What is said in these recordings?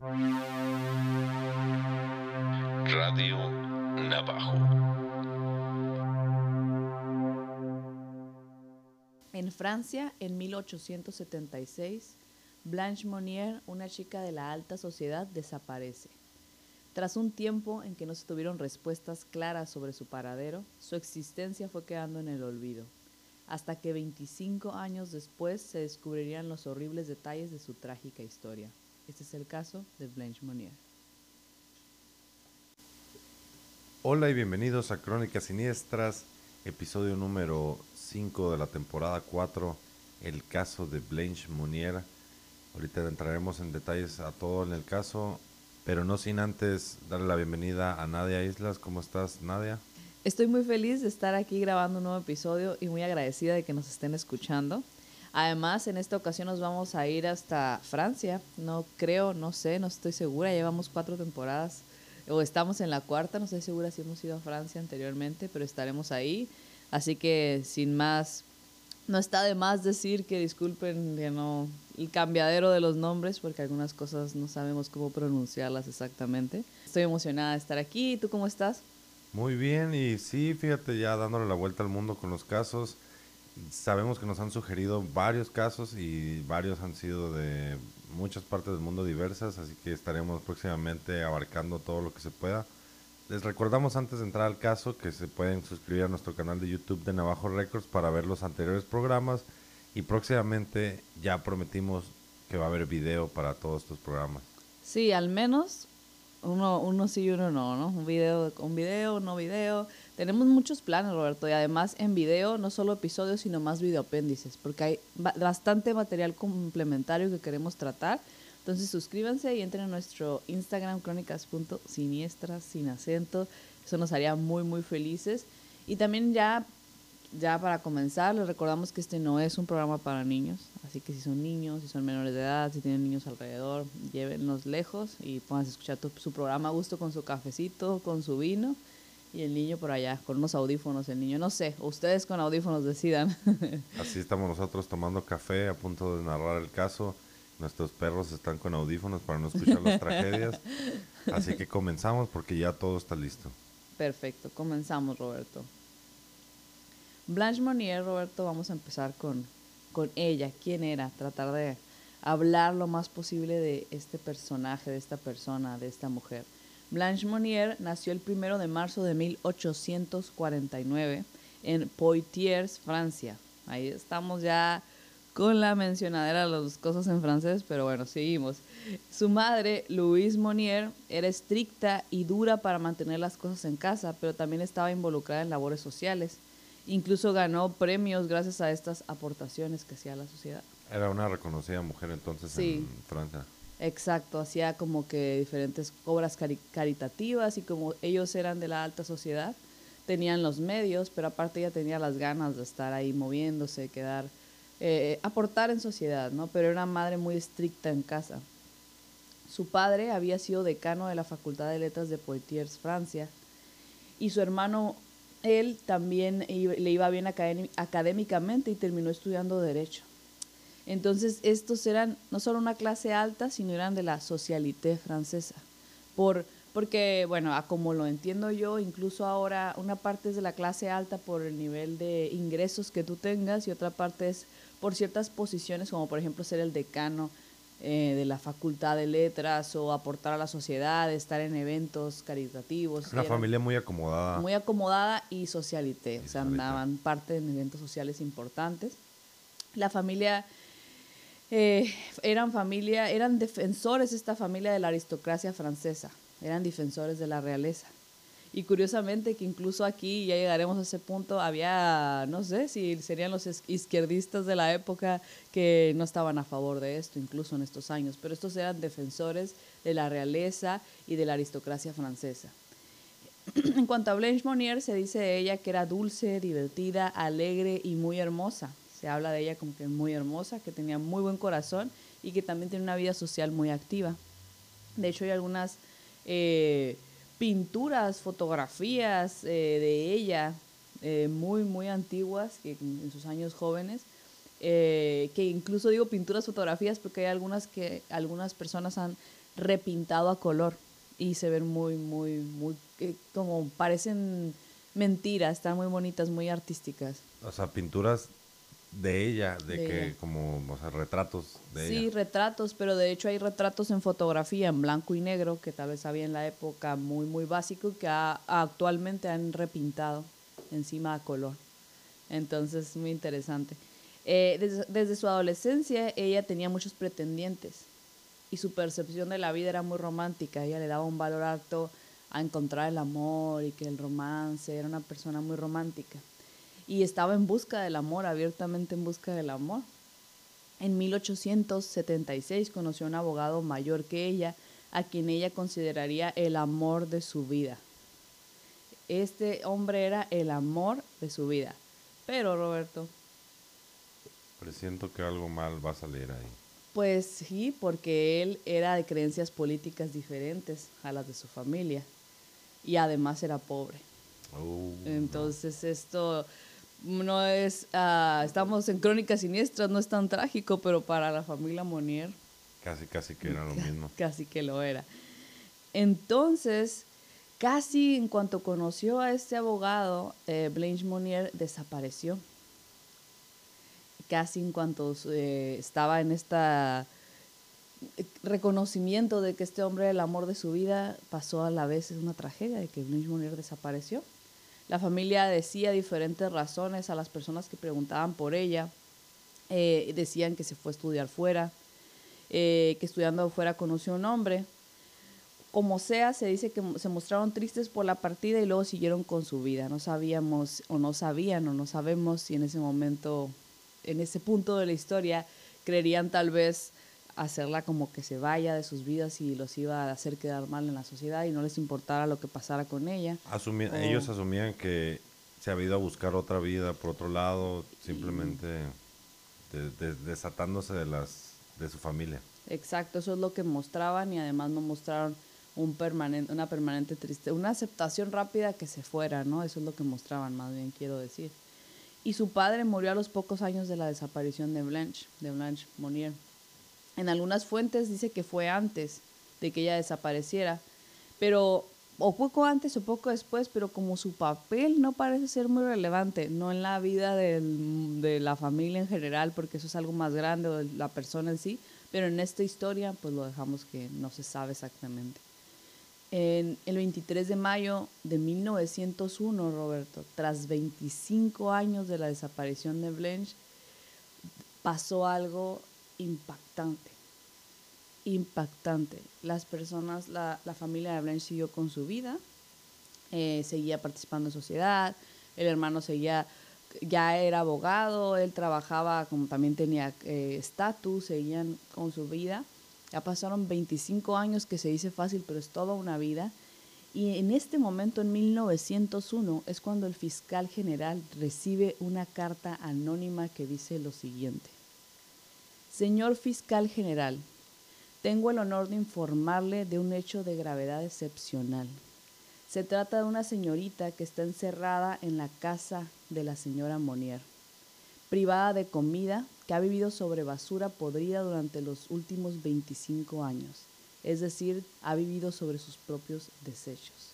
Radio Navajo. En Francia, en 1876, Blanche Monnier, una chica de la alta sociedad, desaparece. Tras un tiempo en que no se tuvieron respuestas claras sobre su paradero, su existencia fue quedando en el olvido, hasta que 25 años después se descubrirían los horribles detalles de su trágica historia. Este es el caso de Blanche Monnier. Hola y bienvenidos a Crónicas Siniestras, episodio número 5 de la temporada 4, el caso de Blanche Monnier. Ahorita entraremos en detalles a todo en el caso, pero no sin antes darle la bienvenida a Nadia Islas. ¿Cómo estás, Nadia? Estoy muy feliz de estar aquí grabando un nuevo episodio y muy agradecida de que nos estén escuchando. Además, en esta ocasión nos vamos a ir hasta Francia. No creo, no sé, no estoy segura. Llevamos cuatro temporadas o estamos en la cuarta. No estoy segura si hemos ido a Francia anteriormente, pero estaremos ahí. Así que, sin más, no está de más decir que disculpen que no el cambiadero de los nombres porque algunas cosas no sabemos cómo pronunciarlas exactamente. Estoy emocionada de estar aquí. ¿Tú cómo estás? Muy bien y sí, fíjate ya dándole la vuelta al mundo con los casos. Sabemos que nos han sugerido varios casos y varios han sido de muchas partes del mundo diversas, así que estaremos próximamente abarcando todo lo que se pueda. Les recordamos antes de entrar al caso que se pueden suscribir a nuestro canal de YouTube de Navajo Records para ver los anteriores programas y próximamente ya prometimos que va a haber video para todos estos programas. Sí, al menos uno, uno sí y uno no, ¿no? Un video, un video, no video. Tenemos muchos planes, Roberto, y además en video no solo episodios, sino más videoapéndices, porque hay bastante material complementario que queremos tratar. Entonces suscríbanse y entren a nuestro Instagram crónicas.siniestras sin acento. Eso nos haría muy muy felices. Y también ya ya para comenzar, les recordamos que este no es un programa para niños, así que si son niños, si son menores de edad, si tienen niños alrededor, llévenlos lejos y puedan escuchar su programa a gusto con su cafecito, con su vino y el niño por allá, con unos audífonos, el niño, no sé, ustedes con audífonos decidan. Así estamos nosotros tomando café a punto de narrar el caso. Nuestros perros están con audífonos para no escuchar las tragedias. Así que comenzamos porque ya todo está listo. Perfecto, comenzamos Roberto. Blanche Monnier, Roberto, vamos a empezar con, con ella. ¿Quién era? Tratar de hablar lo más posible de este personaje, de esta persona, de esta mujer. Blanche Monnier nació el primero de marzo de 1849 en Poitiers, Francia. Ahí estamos ya con la mencionadera de las cosas en francés, pero bueno, seguimos. Su madre, Louise Monnier, era estricta y dura para mantener las cosas en casa, pero también estaba involucrada en labores sociales. Incluso ganó premios gracias a estas aportaciones que hacía a la sociedad. Era una reconocida mujer entonces en Francia. Exacto, hacía como que diferentes obras caritativas y como ellos eran de la alta sociedad, tenían los medios, pero aparte ella tenía las ganas de estar ahí moviéndose, quedar, eh, aportar en sociedad, ¿no? Pero era una madre muy estricta en casa. Su padre había sido decano de la Facultad de Letras de Poitiers, Francia, y su hermano él también le iba bien académicamente y terminó estudiando Derecho. Entonces, estos eran no solo una clase alta, sino eran de la socialité francesa. Por, porque, bueno, como lo entiendo yo, incluso ahora una parte es de la clase alta por el nivel de ingresos que tú tengas y otra parte es por ciertas posiciones, como por ejemplo ser el decano eh, de la Facultad de Letras o aportar a la sociedad, estar en eventos caritativos. Una familia muy acomodada. Muy acomodada y socialité, o sea, andaban parte en eventos sociales importantes. La familia, eh, eran familia, eran defensores esta familia de la aristocracia francesa, eran defensores de la realeza. Y curiosamente que incluso aquí, ya llegaremos a ese punto, había, no sé si serían los izquierdistas de la época que no estaban a favor de esto, incluso en estos años, pero estos eran defensores de la realeza y de la aristocracia francesa. en cuanto a Blanche Monnier, se dice de ella que era dulce, divertida, alegre y muy hermosa. Se habla de ella como que muy hermosa, que tenía muy buen corazón y que también tiene una vida social muy activa. De hecho, hay algunas... Eh, pinturas, fotografías eh, de ella eh, muy, muy antiguas, que en sus años jóvenes, eh, que incluso digo pinturas, fotografías, porque hay algunas que algunas personas han repintado a color y se ven muy, muy, muy, como parecen mentiras, están muy bonitas, muy artísticas. O sea, pinturas de ella, de, De que ella. como, o sea, retratos de Sí, ella. retratos, pero de hecho hay retratos en fotografía en blanco y negro que tal vez había en la época muy, muy básico que ha- actualmente han repintado encima a color. Entonces, muy interesante. Eh, desde, desde su adolescencia ella tenía muchos pretendientes y su percepción de la vida era muy romántica. Ella le daba un valor alto a encontrar el amor y que el romance era una persona muy romántica. Y estaba en busca del amor, abiertamente en busca del amor. En 1876 conoció a un abogado mayor que ella, a quien ella consideraría el amor de su vida. Este hombre era el amor de su vida. Pero Roberto, Presiento que algo mal va a salir ahí. pues sí, porque él era de creencias políticas diferentes a las de su familia. Y además era pobre. Uh, Entonces esto no es, ah, estamos en crónicas siniestras, no es tan trágico, pero para la familia Monier casi, casi que era lo mismo. casi que lo era. Entonces, casi en cuanto conoció a este abogado, eh, Blanche Monier desapareció. Casi en cuanto eh, estaba en esta eh, reconocimiento de que este hombre era el amor de su vida, pasó a la vez una tragedia de que Blanche Monier desapareció. La familia decía diferentes razones a las personas que preguntaban por ella. Eh, decían que se fue a estudiar fuera, eh, que estudiando afuera conoció un hombre. Como sea, se dice que se mostraron tristes por la partida y luego siguieron con su vida. No sabíamos o no sabían o no sabemos si en ese momento, en ese punto de la historia, creerían tal vez hacerla como que se vaya de sus vidas y los iba a hacer quedar mal en la sociedad y no les importara lo que pasara con ella. Ellos asumían que se había ido a buscar otra vida por otro lado, simplemente de- de- desatándose de las de su familia. Exacto, eso es lo que mostraban y además no mostraron un permanente, una permanente tristeza, una aceptación rápida que se fuera, ¿no? Eso es lo que mostraban, más bien quiero decir. Y su padre murió a los pocos años de la desaparición de Blanche, de Blanche Monier. En algunas fuentes dice que fue antes de que ella desapareciera, pero o poco antes o poco después, pero como su papel no parece ser muy relevante, no en la vida de la familia en general, porque eso es algo más grande, o de la persona en sí, pero en esta historia pues lo dejamos que no se sabe exactamente. En el 23 de mayo de 1901, Roberto, tras 25 años de la desaparición de Blanche, pasó algo impactante. Impactante. Las personas, la, la familia de Blanche siguió con su vida, eh, seguía participando en sociedad, el hermano seguía, ya era abogado, él trabajaba, como también tenía eh, estatus, seguían con su vida. Ya pasaron 25 años, que se dice fácil, pero es toda una vida. Y en este momento, en 1901, es cuando el fiscal general recibe una carta anónima que dice lo siguiente. Señor fiscal general, tengo el honor de informarle de un hecho de gravedad excepcional. Se trata de una señorita que está encerrada en la casa de la señora Monier, privada de comida, que ha vivido sobre basura podrida durante los últimos 25 años, es decir, ha vivido sobre sus propios desechos.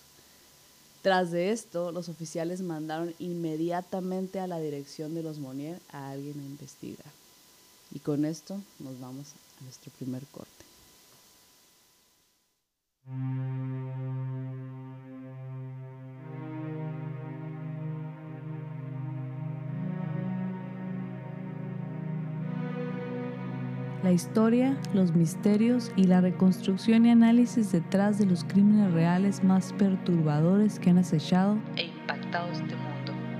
Tras de esto, los oficiales mandaron inmediatamente a la dirección de los Monier a alguien a investigar. Y con esto nos vamos a nuestro primer corte. La historia, los misterios y la reconstrucción y análisis detrás de los crímenes reales más perturbadores que han acechado e impactado este mundo.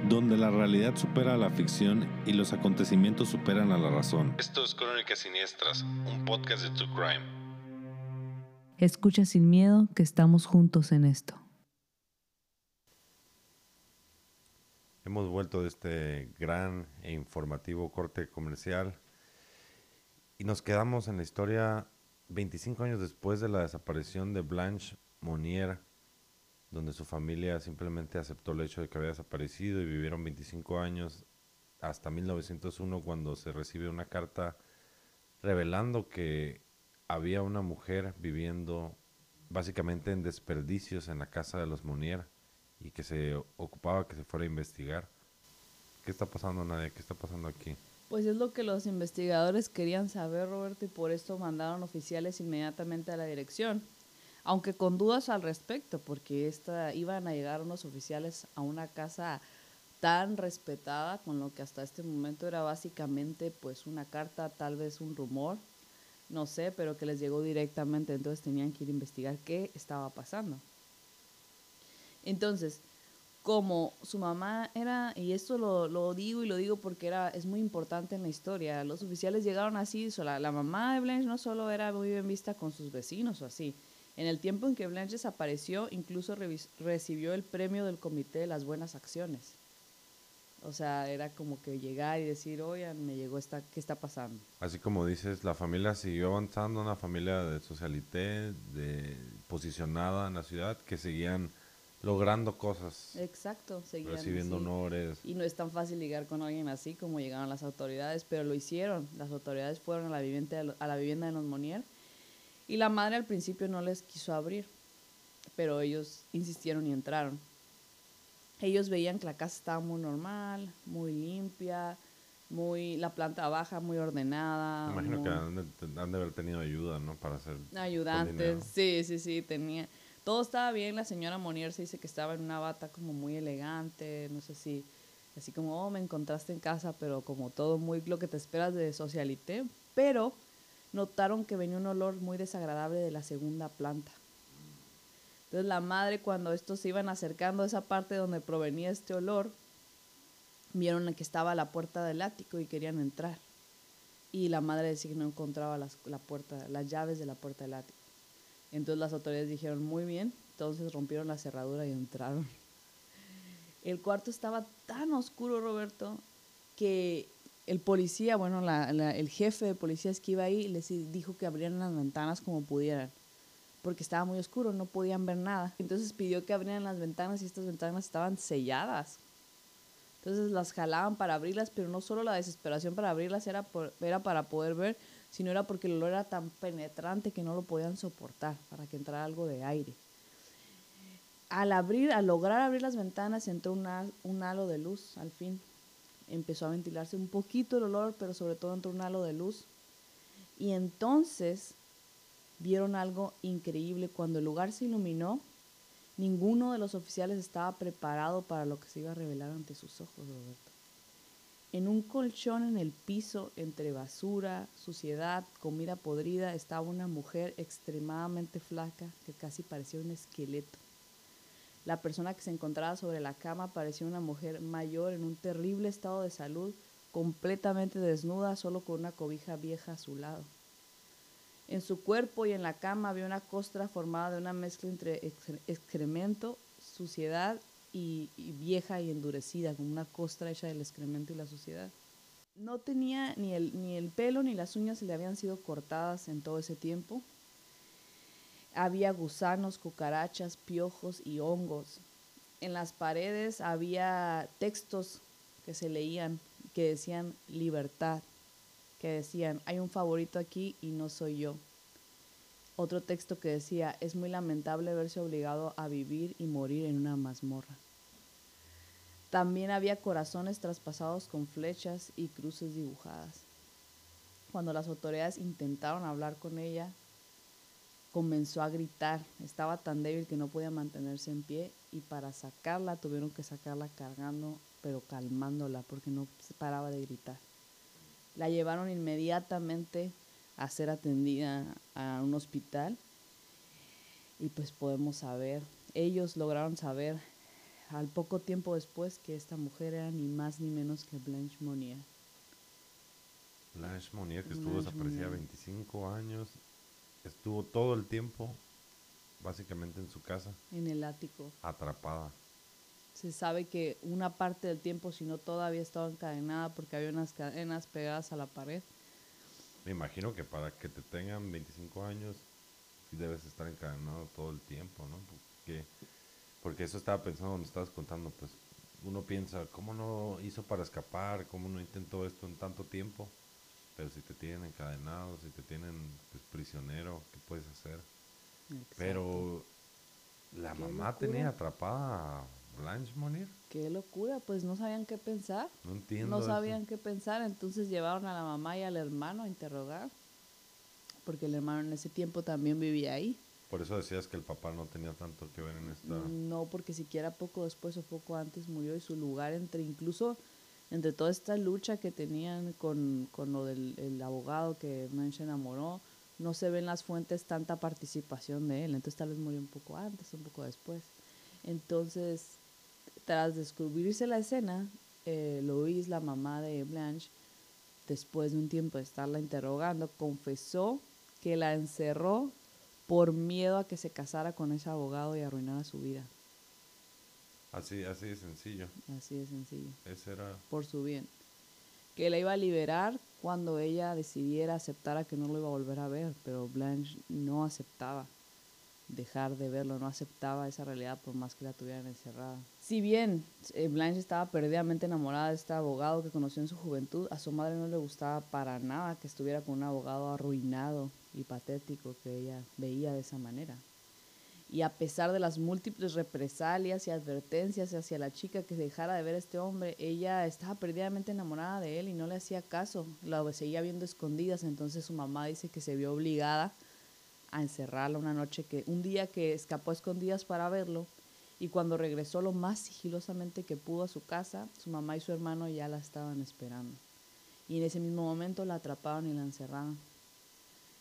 Donde la realidad supera a la ficción y los acontecimientos superan a la razón. Esto es Crónicas Siniestras, un podcast de True Crime. Escucha sin miedo que estamos juntos en esto. Hemos vuelto de este gran e informativo corte comercial y nos quedamos en la historia 25 años después de la desaparición de Blanche Monier, donde su familia simplemente aceptó el hecho de que había desaparecido y vivieron 25 años hasta 1901 cuando se recibe una carta revelando que había una mujer viviendo básicamente en desperdicios en la casa de los Monier y que se ocupaba que se fuera a investigar. ¿Qué está pasando, Nadia? ¿Qué está pasando aquí? Pues es lo que los investigadores querían saber, Roberto, y por esto mandaron oficiales inmediatamente a la dirección, aunque con dudas al respecto, porque esta, iban a llegar unos oficiales a una casa tan respetada, con lo que hasta este momento era básicamente pues una carta, tal vez un rumor, no sé, pero que les llegó directamente, entonces tenían que ir a investigar qué estaba pasando. Entonces, como su mamá era, y esto lo, digo y lo digo porque era, es muy importante en la historia, los oficiales llegaron así, la mamá de Blanche no solo era muy bien vista con sus vecinos o así, en el tiempo en que Blanche desapareció, incluso recibió el premio del Comité de las Buenas Acciones. O sea, era como que llegar y decir, oigan, me llegó esta, ¿qué está pasando? Así como dices, la familia siguió avanzando, una familia de socialité, de posicionada en la ciudad, que seguían logrando cosas. Exacto, seguían recibiendo honores. Y no es tan fácil llegar con alguien así como llegaron las autoridades, pero lo hicieron. Las autoridades fueron a la vivienda de, a la vivienda de los Monier y la madre al principio no les quiso abrir, pero ellos insistieron y entraron. Ellos veían que la casa estaba muy normal, muy limpia, muy la planta baja muy ordenada. Me imagino que han de, haber tenido ayuda, ¿no? Para hacer ayudantes. Sí, sí, sí, tenía todo estaba bien, la señora Monier se dice que estaba en una bata como muy elegante, no sé si, así como, oh, me encontraste en casa, pero como todo muy lo que te esperas de socialité, pero notaron que venía un olor muy desagradable de la segunda planta. Entonces la madre cuando estos se iban acercando a esa parte donde provenía este olor, vieron que estaba la puerta del ático y querían entrar. Y la madre decía que no encontraba las, la puerta, las llaves de la puerta del ático. Entonces las autoridades dijeron, muy bien, entonces rompieron la cerradura y entraron. El cuarto estaba tan oscuro, Roberto, que el policía, bueno, el jefe de policías que iba ahí les dijo que abrieran las ventanas como pudieran, porque estaba muy oscuro, no podían ver nada. Entonces pidió que abrieran las ventanas y estas ventanas estaban selladas. Entonces las jalaban para abrirlas, pero no solo la desesperación para abrirlas era, era para poder ver, sino era porque el olor era tan penetrante que no lo podían soportar para que entrara algo de aire. Al abrir, al lograr abrir las ventanas, entró un halo de luz, al fin. Empezó a ventilarse un poquito el olor, pero sobre todo entró un halo de luz. Y entonces vieron algo increíble. Cuando el lugar se iluminó, ninguno de los oficiales estaba preparado para lo que se iba a revelar ante sus ojos, Roberto. En un colchón en el piso, entre basura, suciedad, comida podrida, estaba una mujer extremadamente flaca que casi parecía un esqueleto. La persona que se encontraba sobre la cama parecía una mujer mayor en un terrible estado de salud, completamente desnuda, solo con una cobija vieja a su lado. En su cuerpo y en la cama había una costra formada de una mezcla entre excremento, suciedad y, vieja y endurecida, como una costra hecha del excremento y la suciedad. No tenía ni el, ni el pelo ni las uñas le habían sido cortadas en todo ese tiempo. Había gusanos, cucarachas, piojos y hongos. En las paredes había textos que se leían que decían libertad, que decían hay un favorito aquí y no soy yo. Otro texto que decía es muy lamentable verse obligado a vivir y morir en una mazmorra. También había corazones traspasados con flechas y cruces dibujadas. Cuando las autoridades intentaron hablar con ella, comenzó a gritar. Estaba tan débil que no podía mantenerse en pie y para sacarla tuvieron que sacarla cargando, pero calmándola porque no paraba de gritar. La llevaron inmediatamente a ser atendida a un hospital y pues podemos saber, ellos lograron saber al poco tiempo después que esta mujer era ni más ni menos que Blanche Monnier. Blanche Monnier, que estuvo desaparecida 25 años, estuvo todo el tiempo básicamente en su casa. En el ático. Atrapada. Se sabe que una parte del tiempo, si no todavía estaba encadenada porque había unas cadenas pegadas a la pared. Me imagino que para que te tengan 25 años debes estar encadenado todo el tiempo, ¿no? Porque porque eso estaba pensando cuando estabas contando, pues uno piensa, ¿cómo no hizo para escapar? ¿Cómo no intentó esto en tanto tiempo? Pero si te tienen encadenado, si te tienen pues, prisionero, ¿qué puedes hacer? Exacto. Pero la mamá locura. tenía atrapada a Blanche Monir. Qué locura, pues no sabían qué pensar. No entiendo. No eso. sabían qué pensar, entonces llevaron a la mamá y al hermano a interrogar, porque el hermano en ese tiempo también vivía ahí. Por eso decías que el papá no tenía tanto que ver en esta. No, porque siquiera poco después o poco antes murió y su lugar entre incluso entre toda esta lucha que tenían con, con lo del el abogado que Blanche enamoró, no se ven las fuentes tanta participación de él. Entonces tal vez murió un poco antes, un poco después. Entonces, tras descubrirse la escena, eh, Louise, la mamá de Blanche, después de un tiempo de estarla interrogando, confesó que la encerró por miedo a que se casara con ese abogado y arruinara su vida. Así, así de sencillo. Así de sencillo, Ese era. por su bien. Que la iba a liberar cuando ella decidiera aceptar a que no lo iba a volver a ver, pero Blanche no aceptaba dejar de verlo, no aceptaba esa realidad por más que la tuvieran encerrada. Si bien eh, Blanche estaba perdidamente enamorada de este abogado que conoció en su juventud, a su madre no le gustaba para nada que estuviera con un abogado arruinado y patético que ella veía de esa manera. Y a pesar de las múltiples represalias y advertencias hacia la chica que dejara de ver a este hombre, ella estaba perdidamente enamorada de él y no le hacía caso. La seguía viendo escondidas, entonces su mamá dice que se vio obligada a encerrarla una noche que un día que escapó a escondidas para verlo y cuando regresó lo más sigilosamente que pudo a su casa, su mamá y su hermano ya la estaban esperando. Y en ese mismo momento la atraparon y la encerraron.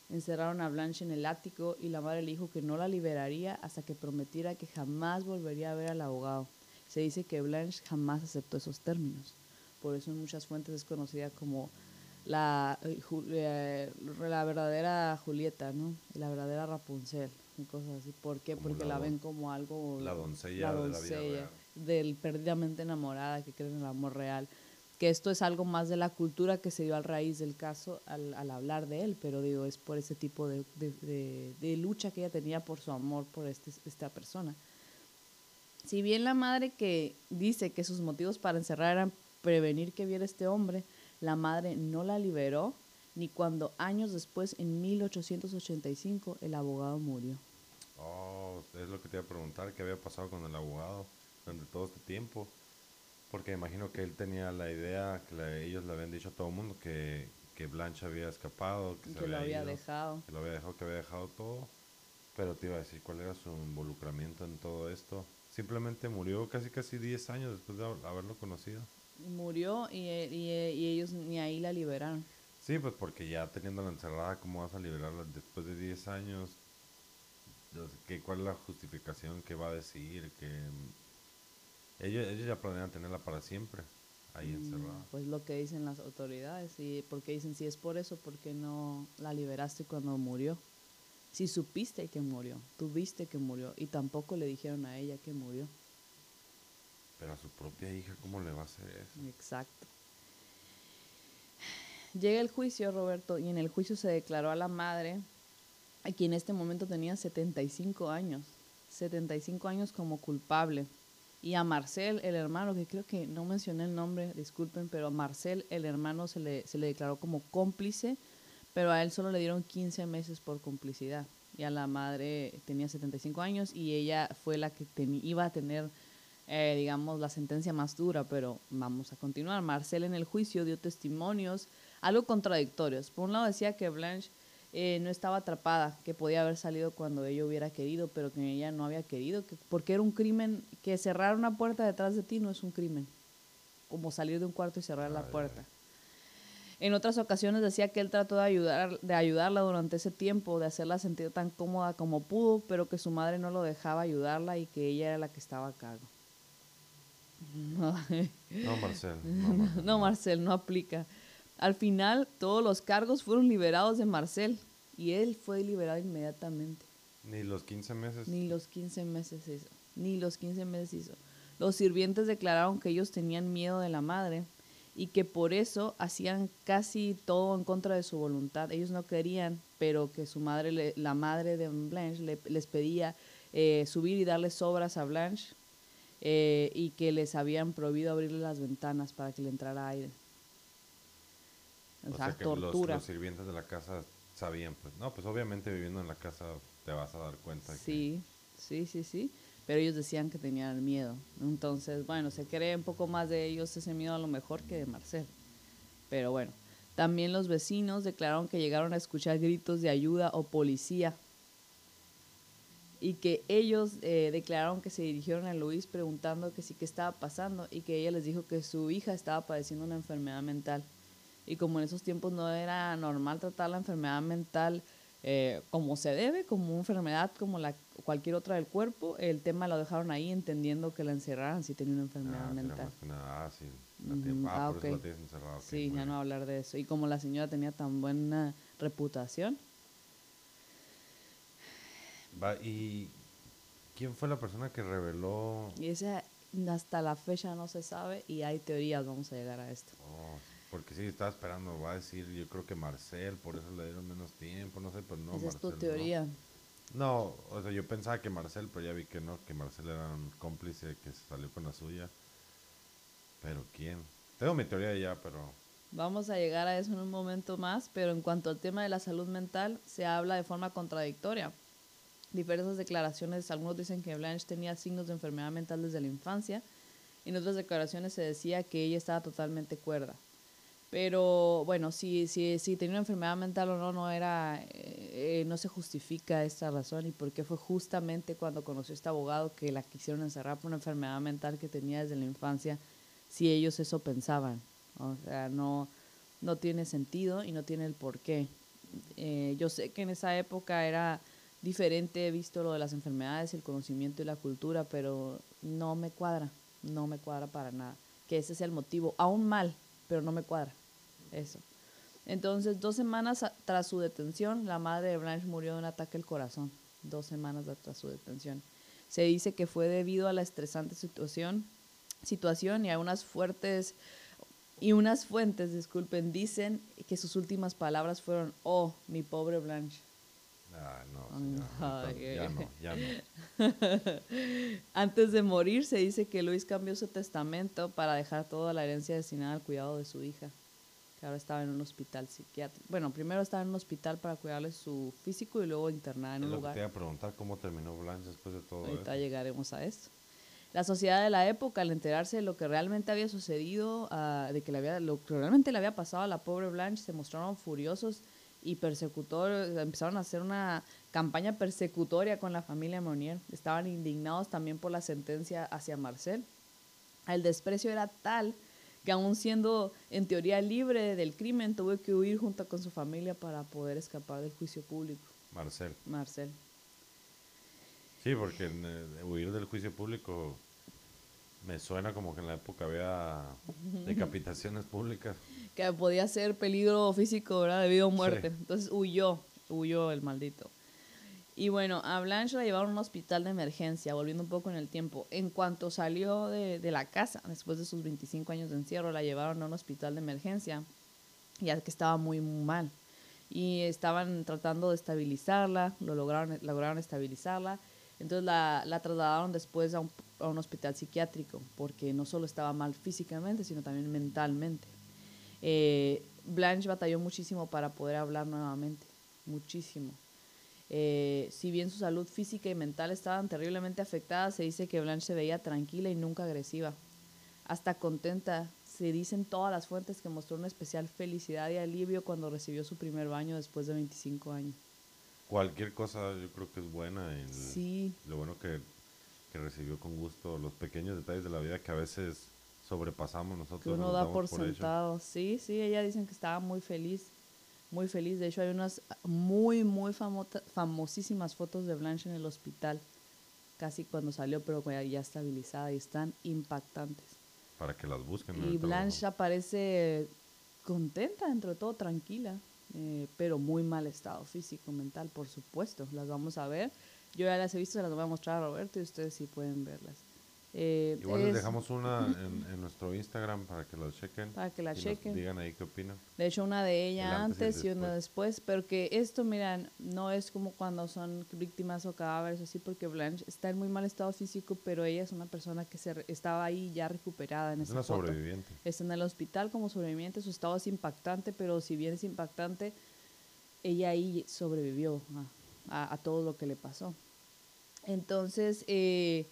Encerraron a Blanche en el ático y la madre le dijo que no la liberaría hasta que prometiera que jamás volvería a ver al abogado. Se dice que Blanche jamás aceptó esos términos. Por eso en muchas fuentes es conocida como la, eh, la verdadera Julieta, ¿no? La verdadera Rapunzel y cosas así. ¿Por qué? Como Porque la ven como algo... la doncella de la vida real. del perdidamente enamorada que cree en el amor real. Esto es algo más de la cultura que se dio al raíz del caso al, hablar de él, pero digo, es por ese tipo de lucha que ella tenía por su amor por este, esta persona. Si bien la madre que dice que sus motivos para encerrar eran prevenir que viera este hombre, la madre no la liberó ni cuando años después, en 1885, el abogado murió. Oh, es lo que te iba a preguntar, qué había pasado con el abogado durante todo este tiempo. Porque imagino que él tenía la idea, que le- ellos le habían dicho a todo el mundo que, que Blanche había escapado, que, se lo había ido, dejado. Que lo había dejado, que había dejado todo. Pero te iba a decir cuál era su involucramiento en todo esto. Simplemente murió casi casi 10 años después de hab- haberlo conocido. Murió y, eh, y, eh, y ellos ni ahí la liberaron. Sí, pues porque ya teniéndola encerrada, ¿cómo vas a liberarla después de 10 años? ¿qué, ¿Cuál es la justificación que va a decir? Que ellos, ellos ya planean tenerla para siempre ahí Mm, encerrada. Pues lo que dicen las autoridades. Y porque dicen, si es por eso, ¿por qué no la liberaste cuando murió? Si supiste que murió, tuviste que murió y tampoco le dijeron a ella que murió. Pero a su propia hija, ¿cómo le va a hacer eso? Exacto. Llega el juicio, Roberto, y en el juicio se declaró a la madre, a quien en este momento tenía 75 años, 75 años como culpable, y a Marcel, el hermano, que creo que no mencioné el nombre, disculpen, pero a Marcel, el hermano, se le, se le declaró como cómplice, pero a él solo le dieron 15 meses por complicidad. Y a la madre tenía 75 años y ella fue la que iba a tener eh, digamos, la sentencia más dura, pero vamos a continuar. Marcel en el juicio dio testimonios algo contradictorios. Por un lado decía que Blanche eh, no estaba atrapada, que podía haber salido cuando ella hubiera querido, pero que ella no había querido, que, porque era un crimen, que cerrar una puerta detrás de ti no es un crimen, como salir de un cuarto y cerrar la puerta. En otras ocasiones decía que él trató de, ayudar, de ayudarla durante ese tiempo, de hacerla sentir tan cómoda como pudo, pero que su madre no lo dejaba ayudarla y que ella era la que estaba a cargo. No, No, Marcel. No, Marcel, no, Marcel, no aplica. Al final, todos los cargos fueron liberados de Marcel y él fue liberado inmediatamente. Ni los 15 meses. Ni los 15 meses hizo. Ni los 15 meses hizo. Los sirvientes declararon que ellos tenían miedo de la madre y que por eso hacían casi todo en contra de su voluntad. Ellos no querían, pero que su madre, le- la madre de Blanche, le- les pedía eh, subir y darle sobras a Blanche eh, y que les habían prohibido abrirle las ventanas para que le entrara aire. O, O sea, sea que los, tortura. los sirvientes de la casa sabían, pues. No, pues obviamente viviendo en la casa te vas a dar cuenta. que- Sí, sí, sí, sí. Pero ellos decían que tenían miedo. Entonces, bueno, se cree un poco más de ellos ese miedo a lo mejor que de Marcel. Pero bueno, también los vecinos declararon que llegaron a escuchar gritos de ayuda o policía. Y que ellos eh, declararon que se dirigieron a Luis preguntando que sí qué estaba pasando y que ella les dijo que su hija estaba padeciendo una enfermedad mental. Y como en esos tiempos no era normal tratar la enfermedad mental eh, como se debe, como una enfermedad como la, cualquier otra del cuerpo, el tema lo dejaron ahí entendiendo que la encerraran si tenía una enfermedad Ah, mental. nada, ah, sí. la ah, ah, por eso ok. la tienes encerrada. Sí, ya no hablar de eso. Y como la señora tenía tan buena reputación, Va, ¿y quién fue la persona que reveló? y esa hasta la fecha no se sabe y hay teorías, vamos a llegar a esto. Oh, porque sí, estaba esperando, va a decir, yo creo que Marcel, por eso le dieron menos tiempo, no sé, pero no. Esa es tu Marcel no. teoría. No, o sea, yo pensaba que Marcel, pero ya vi que no, que Marcel era un cómplice que se salió con la suya. Pero ¿quién? Tengo mi teoría ya, pero Vamos a llegar a eso en un momento más, pero en cuanto al tema de la salud mental, se habla de forma contradictoria. Diversas declaraciones, algunos dicen que Blanche tenía signos de enfermedad mental desde la infancia, y en otras declaraciones se decía que ella estaba totalmente cuerda. Pero bueno, si, si, si tenía una enfermedad mental o no, no era, eh, eh, no se justifica esta razón y por qué fue justamente cuando conoció a este abogado que la quisieron encerrar por una enfermedad mental que tenía desde la infancia, si ellos eso pensaban. O sea, no, no tiene sentido y no tiene el porqué. Eh, yo sé que en esa época era diferente visto lo de las enfermedades, el conocimiento y la cultura, pero no me cuadra, no me cuadra para nada. Que ese es el motivo, aún mal, pero no me cuadra. Eso. Entonces, dos semanas tras su detención, la madre de Blanche murió de un ataque al corazón. Dos semanas tras su detención. Se dice que fue debido a la estresante situación, situación y a unas fuertes y unas fuentes, disculpen, dicen que sus últimas palabras fueron, oh, mi pobre Blanche. ah, no, Ay, ya no, ya no. Antes de morir, se dice que Luis cambió su testamento para dejar toda la herencia destinada al cuidado de su hija, que ahora estaba en un hospital psiquiátrico. Bueno, primero estaba en un hospital para cuidarle su físico y luego internada en Es un lo que lugar. te iba a preguntar, ¿cómo terminó Blanche después de todo Ahorita eso? llegaremos a esto. La sociedad de la época, al enterarse de lo que realmente había sucedido, ah, de que le había, lo que realmente le había pasado a la pobre Blanche, se mostraron furiosos y persecutores, empezaron a hacer una campaña persecutoria con la familia Monier. Estaban indignados también por la sentencia hacia Marcel. El desprecio era tal que aún siendo en teoría libre del crimen, tuvo que huir junto con su familia para poder escapar del juicio público. Marcel. Marcel. Sí, porque eh, huir del juicio público me suena como que en la época había decapitaciones públicas. que podía ser peligro físico, ¿verdad? De vida o muerte. Sí. Entonces huyó, huyó el maldito. Y bueno, a Blanche la llevaron a un hospital de emergencia, volviendo un poco en el tiempo. En cuanto salió de, la casa, después de sus 25 años de encierro, la llevaron a un hospital de emergencia, ya que estaba muy, muy mal. Y estaban tratando de estabilizarla, lo lograron, lograron estabilizarla. Entonces la, la trasladaron después a un, a un hospital psiquiátrico, porque no solo estaba mal físicamente, sino también mentalmente. Eh, Blanche batalló muchísimo para poder hablar nuevamente, muchísimo. Eh, si bien su salud física y mental estaban terriblemente afectadas, se dice que Blanche se veía tranquila y nunca agresiva. Hasta contenta, se dicen todas las fuentes que mostró una especial felicidad y alivio cuando recibió su primer baño después de 25 años. Cualquier cosa yo creo que es buena. el- Sí, Lo bueno que, que recibió con gusto los pequeños detalles de la vida que a veces sobrepasamos nosotros. que uno nos da por, hecho. sentado. Sí, sí, ella dicen que estaba muy feliz, muy feliz. De hecho, hay unas muy, muy famosísimas fotos de Blanche en el hospital, casi cuando salió, pero ya estabilizada y están impactantes. Para que las busquen. Y Blanche aparece contenta, dentro de todo, tranquila, eh, pero muy mal estado físico, mental, por supuesto. Las vamos a ver. Yo ya las he visto, se las voy a mostrar a Roberto y ustedes sí pueden verlas. Eh, Igual les es- dejamos una en, en nuestro Instagram para que las chequen. Para que la y nos chequen. digan ahí qué opinan. De hecho, una de ella El antes y una después, pero que esto, miran, no es como cuando son víctimas o cadáveres así, porque Blanche está en muy mal estado físico, pero ella es una persona que se re- estaba ahí ya recuperada en Es esa una foto. sobreviviente. Está en el hospital como sobreviviente, su estado es impactante, pero si bien es impactante, ella ahí sobrevivió a, a- a todo lo que le pasó. Entonces, eh,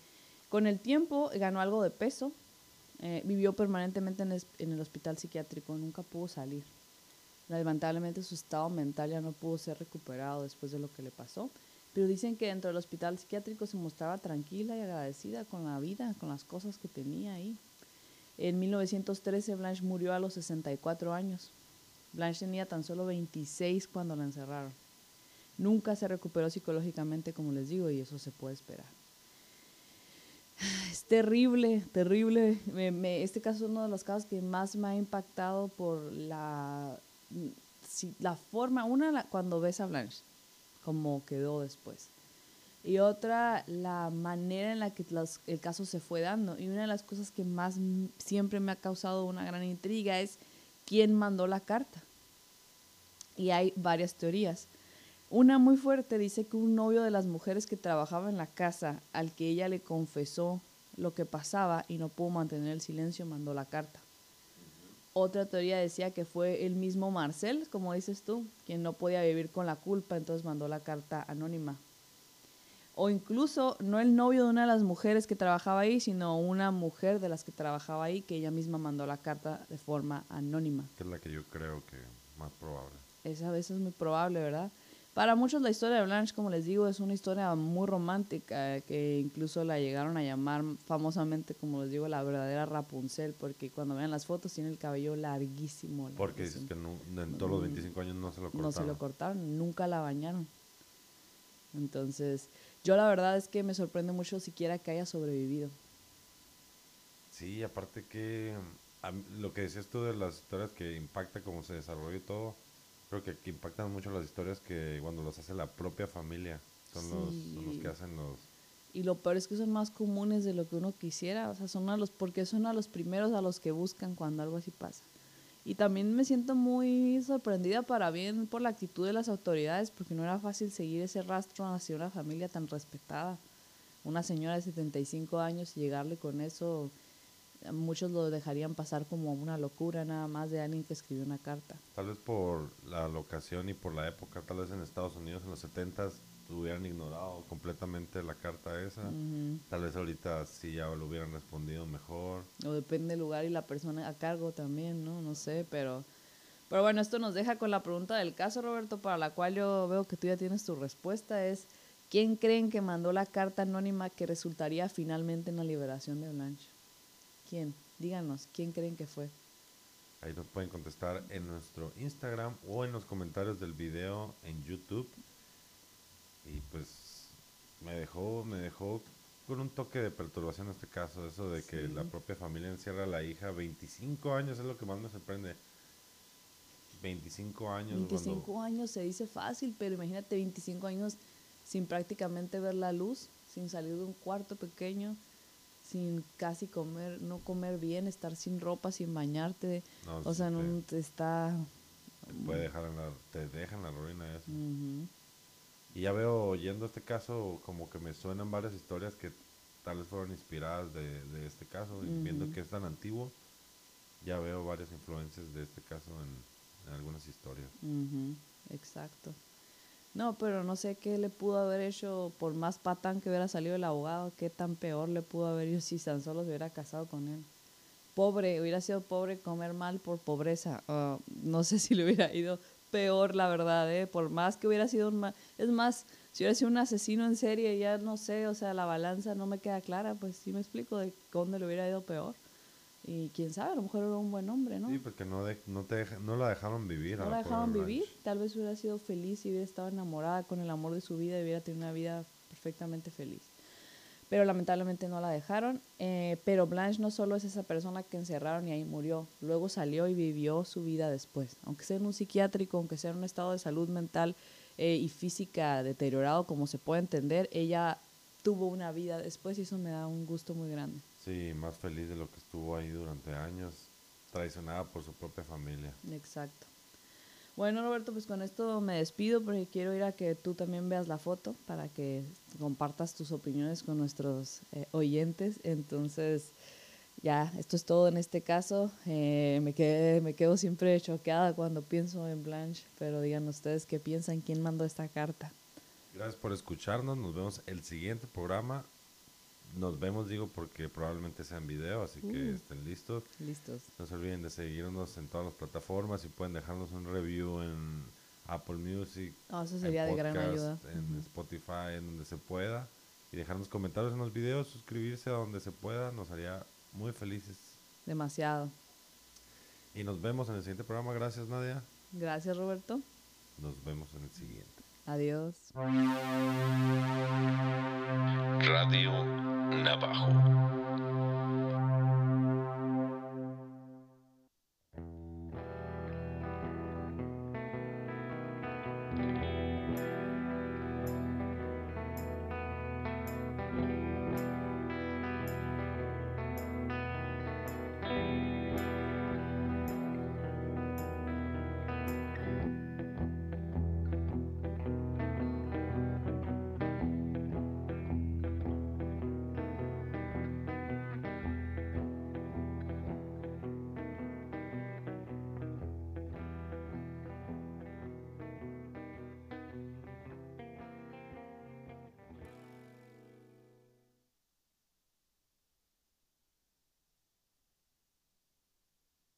con el tiempo ganó algo de peso, eh, vivió permanentemente en, es- en el hospital psiquiátrico, nunca pudo salir. Lamentablemente su estado mental ya no pudo ser recuperado después de lo que le pasó, pero dicen que dentro del hospital psiquiátrico se mostraba tranquila y agradecida con la vida, con las cosas que tenía ahí. En 1913 Blanche murió a los 64 años. Blanche tenía tan solo 26 cuando la encerraron. Nunca se recuperó psicológicamente, como les digo, y eso se puede esperar. Es terrible, terrible. Este caso es uno de los casos que más me ha impactado por la, forma, una, cuando ves a Blanche, como quedó después. Y otra, la manera en la que el caso se fue dando. Y una de las cosas que más siempre me ha causado una gran intriga es quién mandó la carta. Y hay varias teorías. Una muy fuerte dice que un novio de las mujeres que trabajaba en la casa, al que ella le confesó lo que pasaba y no pudo mantener el silencio, mandó la carta. Otra teoría decía que fue el mismo Marcel, como dices tú, quien no podía vivir con la culpa, entonces mandó la carta anónima. O incluso no el novio de una de las mujeres que trabajaba ahí, sino una mujer de las que trabajaba ahí, que ella misma mandó la carta de forma anónima. Que es la que yo creo que más probable. Esa veces es muy probable, ¿verdad? Para muchos la historia de Blanche, como les digo, es una historia muy romántica, que incluso la llegaron a llamar famosamente, como les digo, la verdadera Rapunzel, porque cuando vean las fotos tiene el cabello larguísimo. Porque dices que no- en todos los 25 años no se lo cortaron. No se lo cortaron, nunca la bañaron. Entonces, yo la verdad es que me sorprende mucho siquiera que haya sobrevivido. Sí, aparte que a lo que decías tú de las historias que impacta cómo se desarrolló todo, creo que, impactan mucho las historias que cuando los hace la propia familia. Son, los, son los que hacen los... Y lo peor es que son más comunes de lo que uno quisiera, o sea, son a los, porque son a los primeros a los que buscan cuando algo así pasa. Y también me siento muy sorprendida para bien por la actitud de las autoridades, porque no era fácil seguir ese rastro hacia una familia tan respetada. Una señora de 75 años y llegarle con eso, muchos lo dejarían pasar como una locura nada más de alguien que escribió una carta. Tal vez por la locación y por la época, tal vez en Estados Unidos en los 70s hubieran ignorado completamente la carta esa. Tal vez ahorita sí ya lo hubieran respondido mejor. O depende del lugar y la persona a cargo también, ¿no? No sé, pero... Pero bueno, esto nos deja con la pregunta del caso, Roberto, para la cual yo veo que tú ya tienes tu respuesta. Es, ¿quién creen que mandó la carta anónima que resultaría finalmente en la liberación de Blanche? ¿Quién? Díganos, ¿quién creen que fue? Ahí nos pueden contestar en nuestro Instagram o en los comentarios del video en YouTube. Y pues me dejó, me dejó con un toque de perturbación este caso, eso de que Sí. la propia familia encierra a la hija 25 años, es lo que más me sorprende. 25 años. cuando- 25 años se dice fácil, pero imagínate 25 años sin prácticamente ver la luz, sin salir de un cuarto pequeño, sin casi comer, no comer bien, estar sin ropa, sin bañarte. No, o sea, no te- está... te puede dejar en la, te deja en la ruina eso. Y ya veo, oyendo este caso, como que me suenan varias historias que tal vez fueron inspiradas de, de este caso. Y viendo que es tan antiguo, ya veo varias influencias de este caso en, en algunas historias. Exacto. No, pero no sé qué le pudo haber hecho, por más patán que hubiera salido el abogado, qué tan peor le pudo haber ido si tan solo se hubiera casado con él. Pobre, hubiera sido pobre comer mal por pobreza. Ah, no sé si le hubiera ido peor, la verdad, ¿eh? Por más que hubiera sido un Es más, si hubiera sido un asesino en serie, ya no sé, o sea, la balanza no me queda clara, pues sí me explico de dónde le hubiera ido peor. Y quién sabe, a lo mejor era un buen hombre, ¿no? Sí, porque no, de- no, te no la dejaron vivir. a no la dejaron vivir. Tal vez hubiera sido feliz y hubiera estado enamorada con el amor de su vida y hubiera tenido una vida perfectamente feliz. Pero lamentablemente no la dejaron. eh, pero Blanche no solo es esa persona que encerraron y ahí murió. Luego salió y vivió su vida después. Aunque sea en un psiquiátrico, aunque sea en un estado de salud mental eh, y física deteriorado, como se puede entender, ella tuvo una vida después y eso me da un gusto muy grande. Sí, más feliz de lo que estuvo ahí durante años, traicionada por su propia familia. Exacto. Bueno, Roberto, pues con esto me despido porque quiero ir a que tú también veas la foto para que compartas tus opiniones con nuestros eh, oyentes. Entonces, ya, esto es todo en este caso. Eh, me, quedé, me quedo siempre choqueada cuando pienso en Blanche, pero digan ustedes qué piensan, quién mandó esta carta. Gracias por escucharnos. Nos vemos el siguiente programa. Nos vemos, digo, porque probablemente sea en video, así que Uh. estén listos. Listos. No se olviden de seguirnos en todas las plataformas y pueden dejarnos un review en Apple Music, No, eso en sería de gran ayuda. en Spotify, en donde se pueda. Y dejarnos comentarios en los videos, suscribirse a donde se pueda, nos haría muy felices. Demasiado. Y nos vemos en el siguiente programa. Gracias, Nadia. Gracias, Roberto. Nos vemos en el siguiente. Adiós. Radio Navajo.